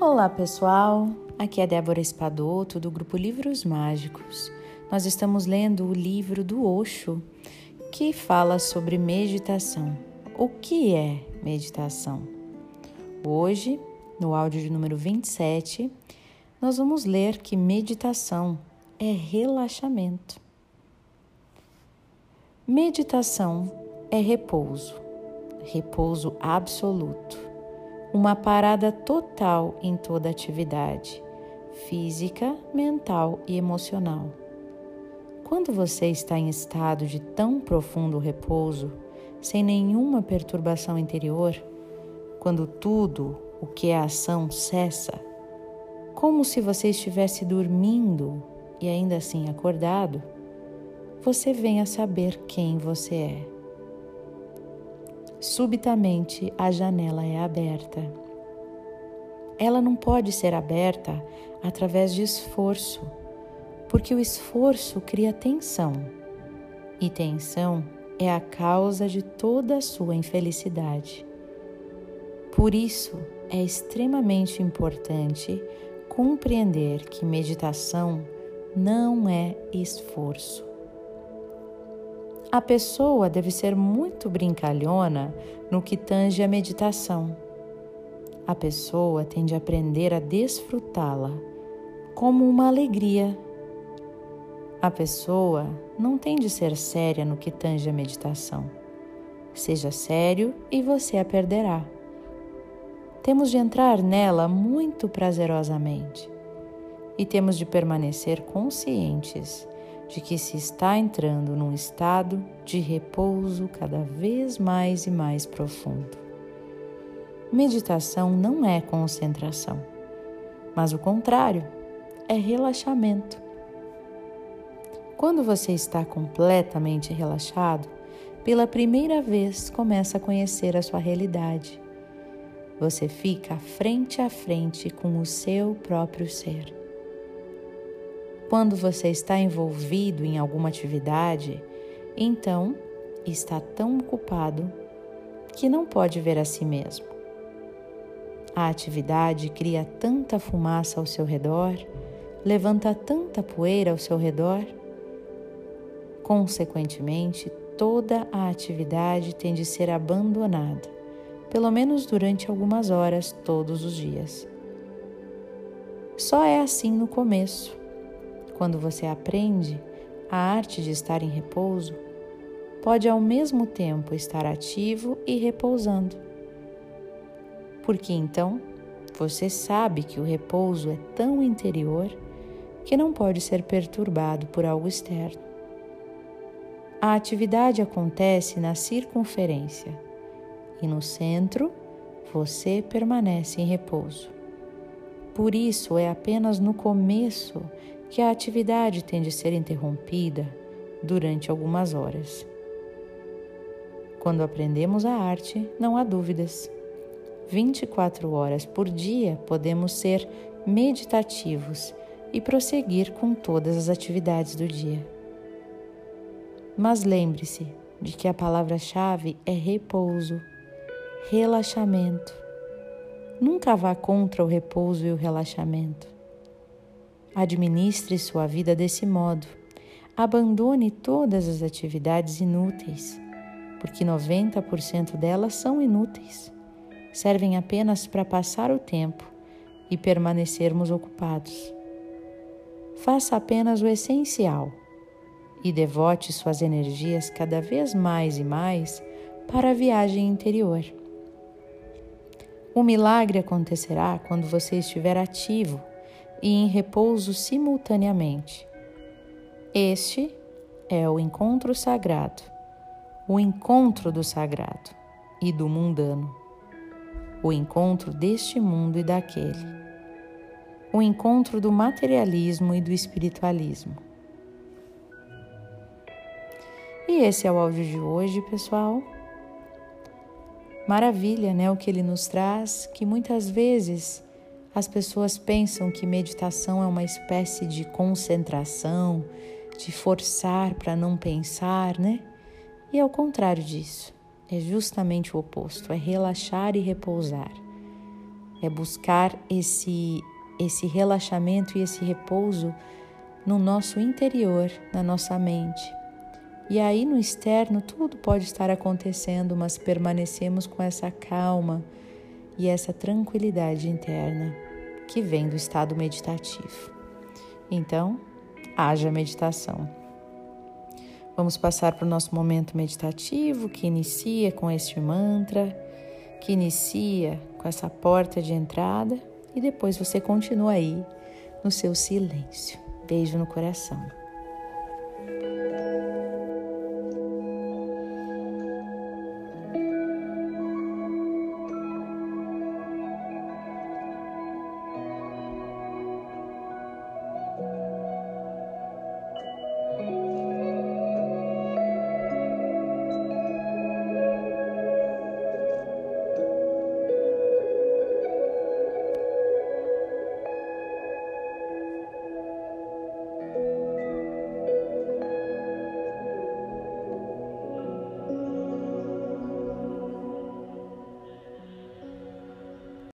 Olá pessoal, aqui é Débora Espadoto do grupo Livros Mágicos. Nós estamos lendo o livro do Osho que fala sobre meditação. O que é meditação? Hoje, no áudio de número 27, nós vamos ler que meditação é relaxamento. Meditação é repouso, repouso absoluto uma parada total em toda atividade, física, mental e emocional. Quando você está em estado de tão profundo repouso, sem nenhuma perturbação interior, quando tudo o que é ação cessa, como se você estivesse dormindo e ainda assim acordado, você vem a saber quem você é. Subitamente a janela é aberta. Ela não pode ser aberta através de esforço, porque o esforço cria tensão, e tensão é a causa de toda a sua infelicidade. Por isso, é extremamente importante compreender que meditação não é esforço. A pessoa deve ser muito brincalhona no que tange a meditação. A pessoa tem de aprender a desfrutá-la como uma alegria. A pessoa não tem de ser séria no que tange a meditação. Seja sério e você a perderá. Temos de entrar nela muito prazerosamente e temos de permanecer conscientes de que se está entrando num estado de repouso cada vez mais e mais profundo. Meditação não é concentração, mas o contrário, é relaxamento. Quando você está completamente relaxado, pela primeira vez começa a conhecer a sua realidade. Você fica frente a frente com o seu próprio ser. Quando você está envolvido em alguma atividade, então está tão ocupado que não pode ver a si mesmo. A atividade cria tanta fumaça ao seu redor, levanta tanta poeira ao seu redor. Consequentemente, toda a atividade tem de ser abandonada, pelo menos durante algumas horas todos os dias. Só é assim no começo quando você aprende a arte de estar em repouso, pode ao mesmo tempo estar ativo e repousando. Porque então você sabe que o repouso é tão interior que não pode ser perturbado por algo externo. A atividade acontece na circunferência e no centro você permanece em repouso. Por isso é apenas no começo que a atividade tem de ser interrompida durante algumas horas. Quando aprendemos a arte, não há dúvidas. 24 horas por dia podemos ser meditativos e prosseguir com todas as atividades do dia. Mas lembre-se de que a palavra-chave é repouso, relaxamento. Nunca vá contra o repouso e o relaxamento. Administre sua vida desse modo. Abandone todas as atividades inúteis, porque 90% delas são inúteis. Servem apenas para passar o tempo e permanecermos ocupados. Faça apenas o essencial e devote suas energias cada vez mais e mais para a viagem interior. O milagre acontecerá quando você estiver ativo e em repouso simultaneamente. Este é o encontro sagrado, o encontro do sagrado e do mundano, o encontro deste mundo e daquele, o encontro do materialismo e do espiritualismo. E esse é o áudio de hoje, pessoal. Maravilha, né? O que ele nos traz, que muitas vezes as pessoas pensam que meditação é uma espécie de concentração, de forçar para não pensar, né? E é o contrário disso. É justamente o oposto, é relaxar e repousar. é buscar esse esse relaxamento e esse repouso no nosso interior, na nossa mente. E aí no externo tudo pode estar acontecendo, mas permanecemos com essa calma e essa tranquilidade interna que vem do estado meditativo. Então, haja meditação. Vamos passar para o nosso momento meditativo que inicia com este mantra, que inicia com essa porta de entrada e depois você continua aí no seu silêncio. Beijo no coração.